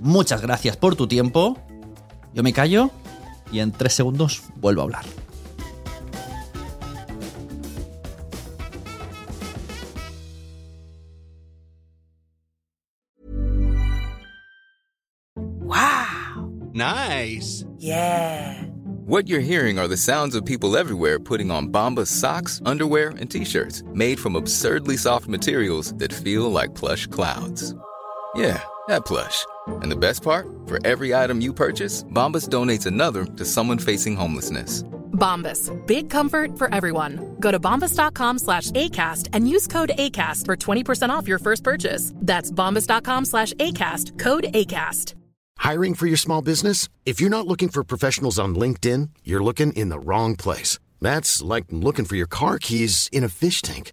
Muchas gracias por tu tiempo. Yo me callo y en tres segundos vuelvo a hablar. Wow. Nice. Yeah. What you're hearing are the sounds of people everywhere putting on Bombas socks, underwear, and t-shirts made from absurdly soft materials that feel like plush clouds. Yeah, that plush. And the best part? For every item you purchase, Bombas donates another to someone facing homelessness. Bombas. Big comfort for everyone. Go to bombas.com slash ACAST and use code ACAST for 20% off your first purchase. That's bombas.com slash ACAST. Code ACAST. Hiring for your small business? If you're not looking for professionals on LinkedIn, you're looking in the wrong place. That's like looking for your car keys in a fish tank.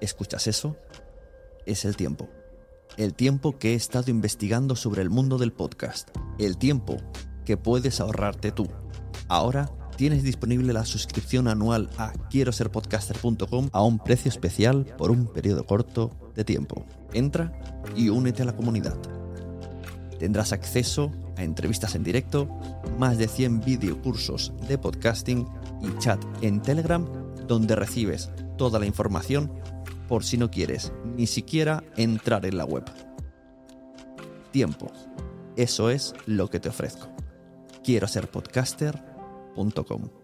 ¿Escuchas eso? Es el tiempo. El tiempo que he estado investigando sobre el mundo del podcast. El tiempo que puedes ahorrarte tú. Ahora tienes disponible la suscripción anual a quiero ser podcaster.com a un precio especial por un periodo corto de tiempo. Entra y únete a la comunidad. Tendrás acceso a entrevistas en directo, más de 100 videocursos de podcasting y chat en Telegram donde recibes toda la información por si no quieres ni siquiera entrar en la web. Tiempo. Eso es lo que te ofrezco. Quiero ser podcaster.com.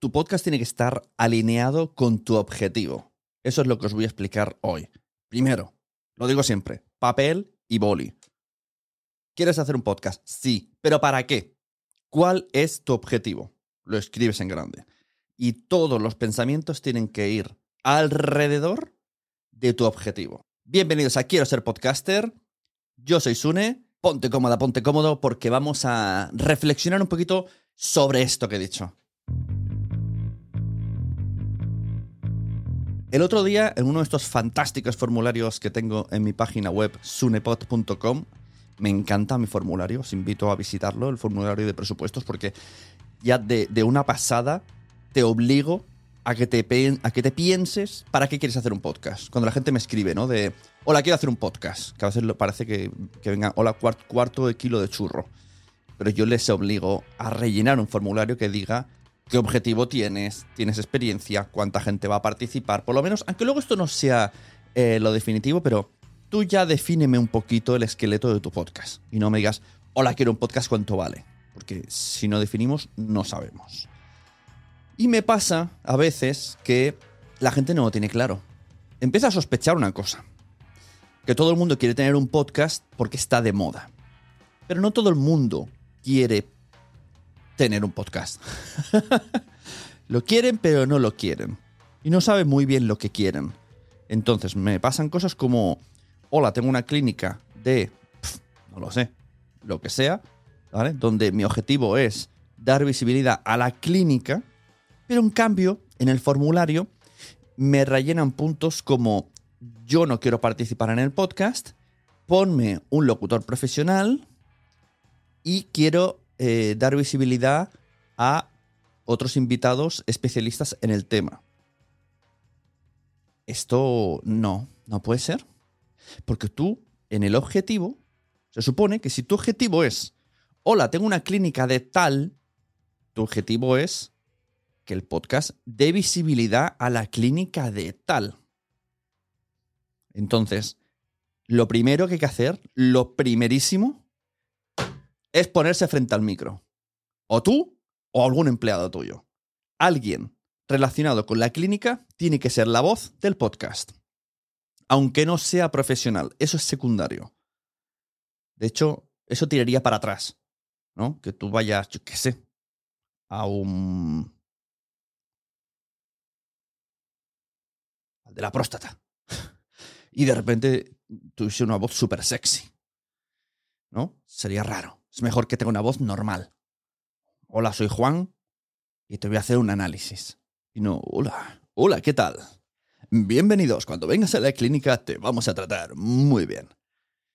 Tu podcast tiene que estar alineado con tu objetivo. Eso es lo que os voy a explicar hoy. Primero, lo digo siempre, papel y boli. ¿Quieres hacer un podcast? Sí, pero ¿para qué? ¿Cuál es tu objetivo? Lo escribes en grande. Y todos los pensamientos tienen que ir alrededor de tu objetivo. Bienvenidos a Quiero ser podcaster. Yo soy Sune. Ponte cómoda, ponte cómodo porque vamos a reflexionar un poquito sobre esto que he dicho. El otro día, en uno de estos fantásticos formularios que tengo en mi página web, sunepod.com, me encanta mi formulario, os invito a visitarlo, el formulario de presupuestos, porque ya de, una pasada te obligo a que te, pienses para qué quieres hacer un podcast. Cuando la gente me escribe, ¿no? De, hola, quiero hacer un podcast, que a veces parece que, que venga, hola, cuart- cuarto de kilo de churro. Pero yo les obligo a rellenar un formulario que diga qué objetivo tienes, tienes experiencia, cuánta gente va a participar, por lo menos, aunque luego esto no sea eh, lo definitivo, pero tú ya defíneme un poquito el esqueleto de tu podcast y no me digas, hola, quiero un podcast, ¿cuánto vale? Porque si no definimos, no sabemos. Y me pasa a veces que la gente no lo tiene claro. Empieza a sospechar una cosa. Que todo el mundo quiere tener un podcast porque está de moda. Pero no todo el mundo quiere tener un podcast. lo quieren, pero no lo quieren. Y no saben muy bien lo que quieren. Entonces me pasan cosas como, hola, tengo una clínica de, no lo sé, lo que sea, ¿vale? Donde mi objetivo es dar visibilidad a la clínica, pero en cambio, en el formulario me rellenan puntos como yo no quiero participar en el podcast, ponme un locutor profesional y quiero eh, dar visibilidad a otros invitados especialistas en el tema. Esto no, no puede ser. Porque tú, en el objetivo, se supone que si tu objetivo es, hola, tengo una clínica de tal, tu objetivo es que el podcast dé visibilidad a la clínica de tal. Entonces, lo primero que hay que hacer, lo primerísimo, es ponerse frente al micro. O tú o algún empleado tuyo. Alguien relacionado con la clínica tiene que ser la voz del podcast. Aunque no sea profesional, eso es secundario. De hecho, eso tiraría para atrás, ¿no? Que tú vayas, yo qué sé, a un de la próstata. Y de repente tuviese una voz súper sexy. ¿No? Sería raro. Es mejor que tenga una voz normal. Hola, soy Juan y te voy a hacer un análisis. Y no, hola, hola, ¿qué tal? Bienvenidos, cuando vengas a la clínica te vamos a tratar muy bien.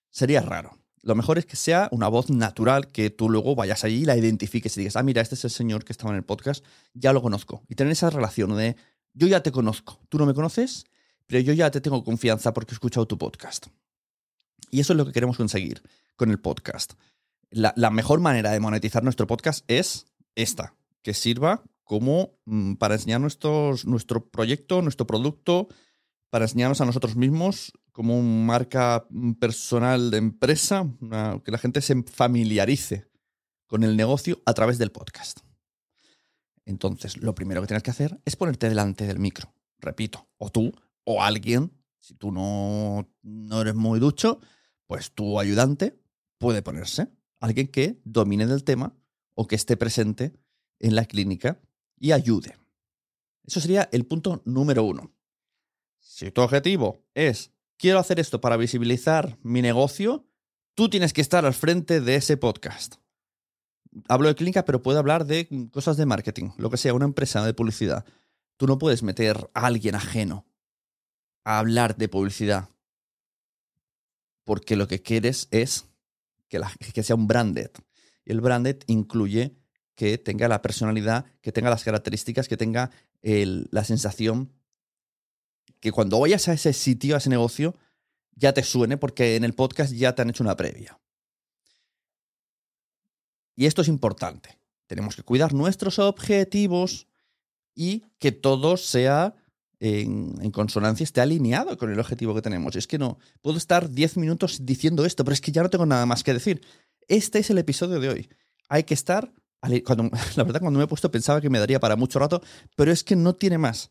Sería raro. Lo mejor es que sea una voz natural, que tú luego vayas allí y la identifiques y digas, ah, mira, este es el señor que estaba en el podcast, ya lo conozco. Y tener esa relación de, yo ya te conozco, tú no me conoces, pero yo ya te tengo confianza porque he escuchado tu podcast. Y eso es lo que queremos conseguir con el podcast. La, mejor manera de monetizar nuestro podcast es esta, que sirva como mm, para enseñar nuestro proyecto, nuestro producto, para enseñarnos a nosotros mismos como una marca personal de empresa, que la gente se familiarice con el negocio a través del podcast. Entonces, lo primero que tienes que hacer es ponerte delante del micro. Repito, o tú o alguien, si tú no, no eres muy ducho, pues tu ayudante puede ponerse. Alguien que domine del tema o que esté presente en la clínica y ayude. Eso sería el punto número uno. Si tu objetivo es, quiero hacer esto para visibilizar mi negocio, tú tienes que estar al frente de ese podcast. Hablo de clínica, pero puedo hablar de cosas de marketing, lo que sea, una empresa de publicidad. Tú no puedes meter a alguien ajeno a hablar de publicidad. Porque lo que quieres es que, sea un branded. Y el branded incluye que tenga la personalidad, que tenga las características, que tenga la sensación que cuando vayas a ese sitio, a ese negocio, ya te suene porque en el podcast ya te han hecho una previa. Y esto es importante. Tenemos que cuidar nuestros objetivos y que todo sea en, consonancia, esté alineado con el objetivo que tenemos. Es que no, puedo estar 10 minutos diciendo esto, pero es que ya no tengo nada más que decir. Este es el episodio de hoy. Hay que estar, la verdad cuando me he puesto pensaba que me daría para mucho rato, pero es que no tiene más.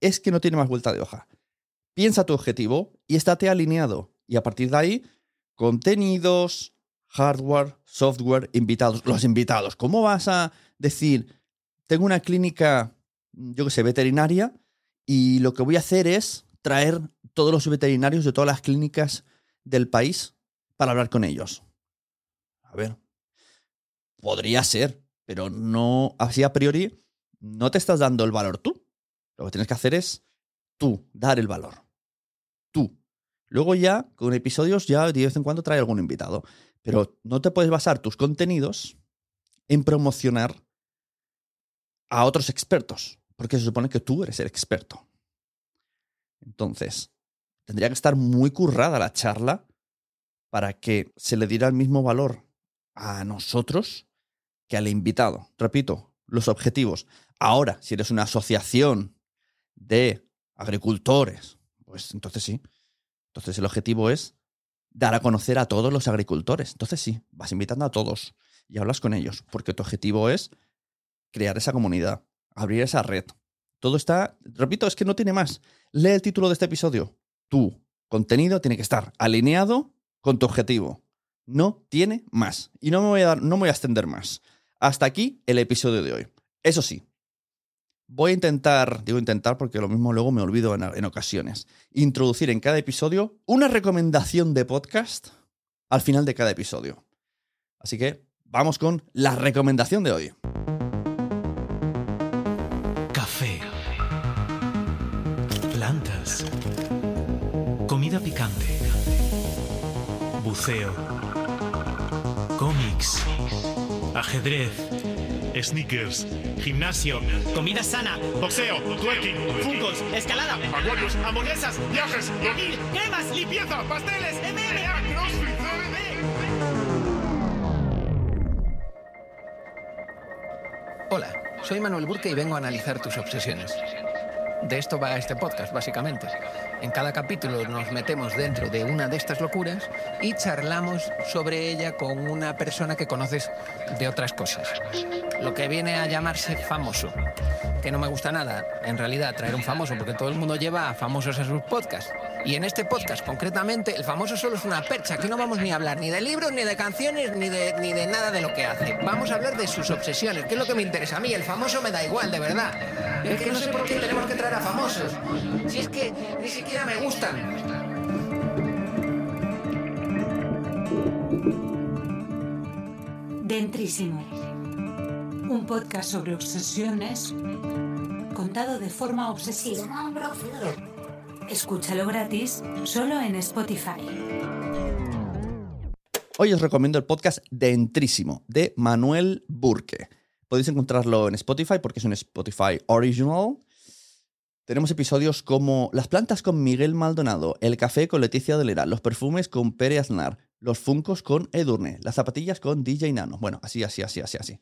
Es que no tiene más vuelta de hoja. Piensa tu objetivo y estate alineado. Y a partir de ahí, contenidos, hardware, software, invitados. Los invitados. ¿Cómo vas a decir, tengo una clínica, yo que sé, veterinaria, y lo que voy a hacer es traer todos los veterinarios de todas las clínicas del país para hablar con ellos. A ver, podría ser, pero no, así a priori, no te estás dando el valor tú. Lo que tienes que hacer es tú, dar el valor. Tú. Luego ya, con episodios, ya de vez en cuando trae algún invitado. Pero no te puedes basar tus contenidos en promocionar a otros expertos porque se supone que tú eres el experto. Entonces, tendría que estar muy currada la charla para que se le diera el mismo valor a nosotros que al invitado. Repito, los objetivos. Ahora, si eres una asociación de agricultores, pues entonces sí. Entonces el objetivo es dar a conocer a todos los agricultores. Entonces sí, vas invitando a todos y hablas con ellos, porque tu objetivo es crear esa comunidad, abrir esa red. Todo está, repito, es que no tiene más. Lee el título de este episodio. Tu contenido tiene que estar alineado con tu objetivo. No tiene más. Y no me voy a dar, no voy a extender más. Hasta aquí el episodio de hoy. Eso sí, voy a intentar, digo intentar porque lo mismo luego me olvido en ocasiones, introducir en cada episodio una recomendación de podcast al final de cada episodio. Así que vamos con la recomendación de hoy. Picante. Buceo. Cómics. Ajedrez. Sneakers, gimnasio, comida sana, boxeo, twerking, fungos, escalada, acuarios, hamburguesas, viajes, dormir, cremas, limpieza, pasteles, MMA, crossfit, Hola, soy Manuel Burke y vengo a analizar tus obsesiones. De esto va este podcast, básicamente. En cada capítulo nos metemos dentro de una de estas locuras y charlamos sobre ella con una persona que conoces de otras cosas. Lo que viene a llamarse famoso. Que no me gusta nada, en realidad, traer un famoso, porque todo el mundo lleva a famosos a sus podcasts. Y en este podcast, concretamente, el famoso solo es una percha. Aquí no vamos ni a hablar ni de libros, ni de canciones, ni de, ni de nada de lo que hace. Vamos a hablar de sus obsesiones, que es lo que me interesa a mí. El famoso me da igual, de verdad. Es que no sé por qué tenemos que traer a famosos. Si es que ni siquiera me gustan. Dentrísimo. Un podcast sobre obsesiones contado de forma obsesiva. Escúchalo gratis solo en Spotify. Hoy os recomiendo el podcast Dentrísimo de Manuel Burke. Podéis encontrarlo en Spotify porque es un Spotify original. Tenemos episodios como Las plantas con Miguel Maldonado, El café con Leticia Dolera, Los perfumes con Pere Aznar, Los funcos con Edurne, Las zapatillas con DJ Nano. Bueno, así, así, así, así, así.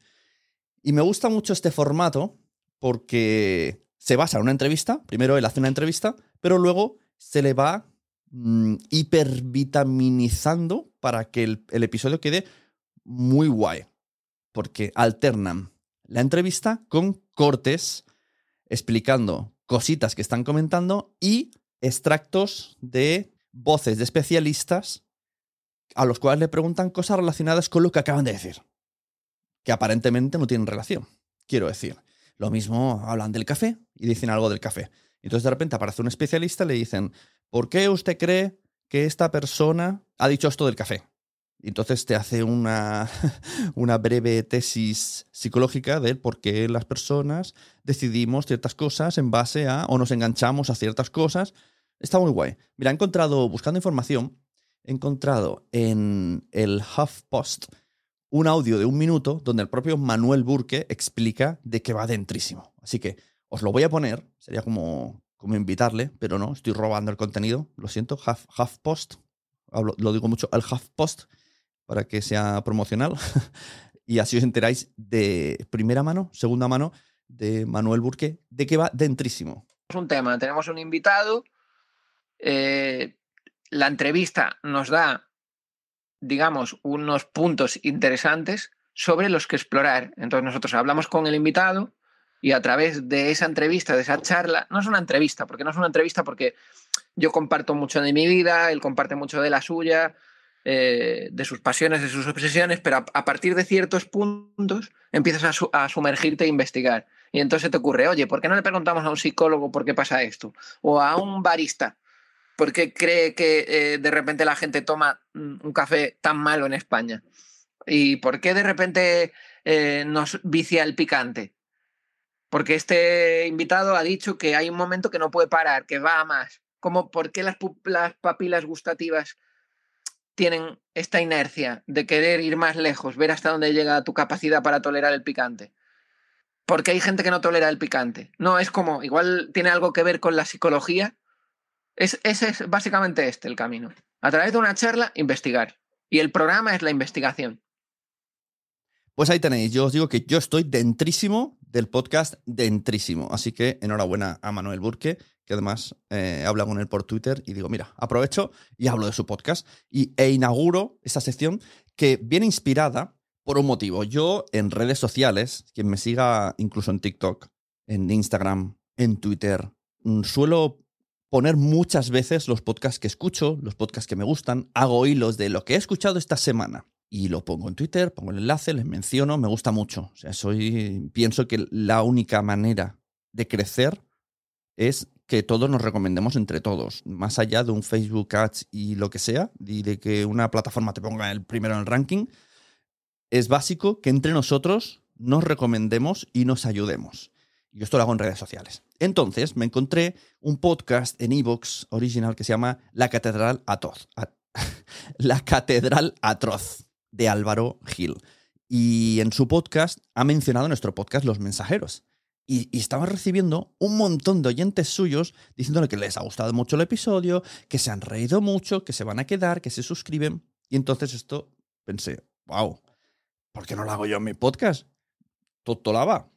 Y me gusta mucho este formato porque se basa en una entrevista. Primero él hace una entrevista, pero luego se le va mm, hipervitaminizando para que el, el episodio quede muy guay. Porque alternan la entrevista con cortes explicando cositas que están comentando y extractos de voces de especialistas a los cuales le preguntan cosas relacionadas con lo que acaban de decir, que aparentemente no tienen relación. Quiero decir, lo mismo hablan del café y dicen algo del café. Entonces de repente aparece un especialista y le dicen, ¿por qué usted cree que esta persona ha dicho esto del café? Y entonces te hace una, una breve tesis psicológica de por qué las personas decidimos ciertas cosas en base a, o nos enganchamos a ciertas cosas. Está muy guay. Mira, he encontrado, buscando información, he encontrado en el HuffPost un audio de un minuto donde el propio Manuel Burke explica de qué va dentrísimo. Así que os lo voy a poner, sería como, como invitarle, pero no, estoy robando el contenido, lo siento, Huff, HuffPost, hablo, lo digo mucho, el HuffPost, para que sea promocional. y así os enteráis de primera mano, segunda mano, de Manuel Burque, de que va dentrísimo. Es un tema, tenemos un invitado, eh, la entrevista nos da, digamos, unos puntos interesantes sobre los que explorar. Entonces nosotros hablamos con el invitado y a través de esa entrevista, de esa charla, no es una entrevista, porque no es una entrevista porque yo comparto mucho de mi vida, él comparte mucho de la suya, eh, de sus pasiones, de sus obsesiones, pero a, partir de ciertos puntos empiezas a, su, a, sumergirte e investigar. Y entonces te ocurre, oye, ¿por qué no le preguntamos a un psicólogo por qué pasa esto? O a un barista, ¿por qué cree que eh, de repente la gente toma un café tan malo en España? ¿Y por qué de repente eh, nos vicia el picante? Porque este invitado ha dicho que hay un momento que no puede parar, que va a más. Como por qué las, las papilas gustativas tienen esta inercia de querer ir más lejos, ver hasta dónde llega tu capacidad para tolerar el picante. Porque hay gente que no tolera el picante. No, es como, igual tiene algo que ver con la psicología. Es, ese es básicamente este el camino. A través de una charla, investigar. Y el programa es la investigación. Pues ahí tenéis, yo os digo que yo estoy dentrísimo del podcast dentrísimo. Así que enhorabuena a Manuel Burque, que además eh, habla con él por Twitter y digo, mira, aprovecho y hablo de su podcast y, e inauguro esta sección que viene inspirada por un motivo. Yo en redes sociales, quien me siga incluso en TikTok, en Instagram, en Twitter, mm, suelo poner muchas veces los podcasts que escucho, los podcasts que me gustan, hago hilos de lo que he escuchado esta semana y lo pongo en Twitter, pongo el enlace, les menciono, me gusta mucho. O sea, soy, pienso que la única manera de crecer es que todos nos recomendemos entre todos, más allá de un Facebook Ads y lo que sea, y de que una plataforma te ponga el primero en el ranking, es básico que entre nosotros nos recomendemos y nos ayudemos. Y esto lo hago en redes sociales. Entonces me encontré un podcast en Evox original que se llama La Catedral Atroz. La Catedral Atroz de Álvaro Gil. Y en su podcast ha mencionado nuestro podcast Los Mensajeros. Y, y, estaba recibiendo un montón de oyentes suyos diciéndole que les ha gustado mucho el episodio, que se han reído mucho, que se van a quedar, que se suscriben. Y entonces esto pensé, wow, ¿por qué no lo hago yo en mi podcast? Totolaba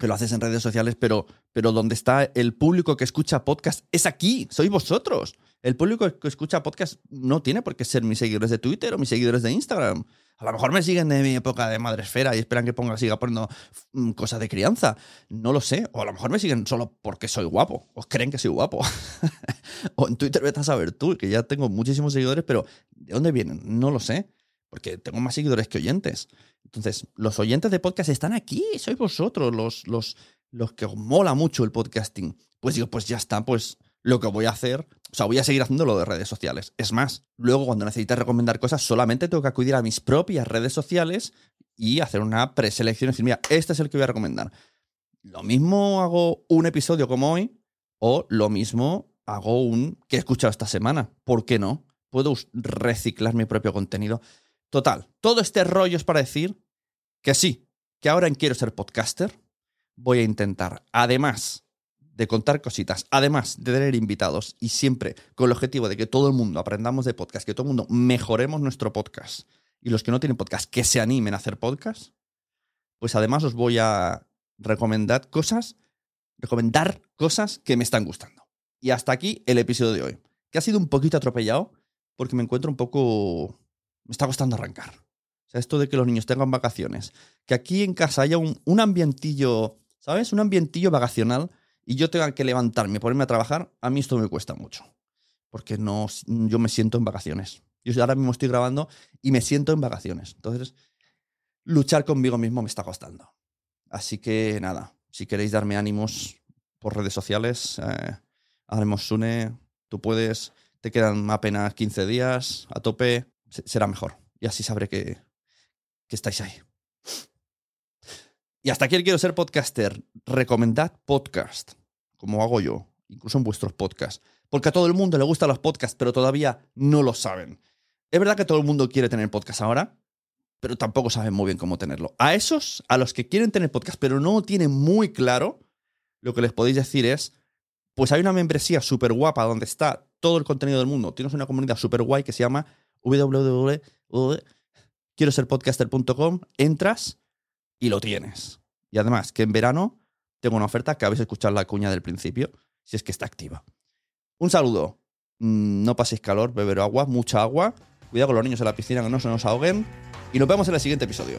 que lo haces en redes sociales, pero, pero donde está el público que escucha podcast es aquí, sois vosotros. El público que escucha podcast no tiene por qué ser mis seguidores de Twitter o mis seguidores de Instagram. A lo mejor me siguen de mi época de madresfera y esperan que ponga, siga poniendo mm, cosas de crianza. No lo sé. O a lo mejor me siguen solo porque soy guapo. O creen que soy guapo. o en Twitter vete a saber tú, que ya tengo muchísimos seguidores, pero ¿de dónde vienen? No lo sé. Porque tengo más seguidores que oyentes. Entonces, los oyentes de podcast están aquí, sois vosotros, los, los, los que os mola mucho el podcasting. Pues digo, pues ya está, pues lo que voy a hacer, o sea, voy a seguir haciendo lo de redes sociales. Es más, luego cuando necesites recomendar cosas, solamente tengo que acudir a mis propias redes sociales y hacer una preselección y decir, mira, este es el que voy a recomendar. Lo mismo hago un episodio como hoy, o lo mismo hago un que he escuchado esta semana. ¿Por qué no? Puedo reciclar mi propio contenido. Total, todo este rollo es para decir que sí, que ahora en Quiero ser podcaster voy a intentar, además de contar cositas, además de tener invitados y siempre con el objetivo de que todo el mundo aprendamos de podcast, que todo el mundo mejoremos nuestro podcast y los que no tienen podcast que se animen a hacer podcast, pues además os voy a recomendar cosas, recomendar cosas que me están gustando. Y hasta aquí el episodio de hoy, que ha sido un poquito atropellado porque me encuentro un poco me está costando arrancar. O sea, esto de que los niños tengan vacaciones, que aquí en casa haya un, un ambientillo, ¿sabes? Un ambientillo vacacional y yo tenga que levantarme ponerme a trabajar, a mí esto me cuesta mucho. Porque no, yo me siento en vacaciones. Yo ahora mismo estoy grabando y me siento en vacaciones. Entonces, luchar conmigo mismo me está costando. Así que nada, si queréis darme ánimos por redes sociales, eh, haremos Sune, tú puedes, te quedan apenas 15 días, a tope, será mejor. Y así sabré que, que estáis ahí. Y hasta aquí el quiero ser podcaster. Recomendad podcast, como hago yo, incluso en vuestros podcasts. Porque a todo el mundo le gustan los podcasts, pero todavía no lo saben. Es verdad que todo el mundo quiere tener podcast ahora, pero tampoco saben muy bien cómo tenerlo. A esos, a los que quieren tener podcast, pero no tienen muy claro, lo que les podéis decir es, pues hay una membresía súper guapa donde está todo el contenido del mundo. Tienes una comunidad súper guay que se llama quiero ser podcaster.com, entras y lo tienes. Y además, que en verano tengo una oferta que habéis escuchado la cuña del principio, si es que está activa. Un saludo. Mm, no paséis calor, beber agua, mucha agua. Cuidado con los niños en la piscina que no se nos ahoguen. Y nos vemos en el siguiente episodio.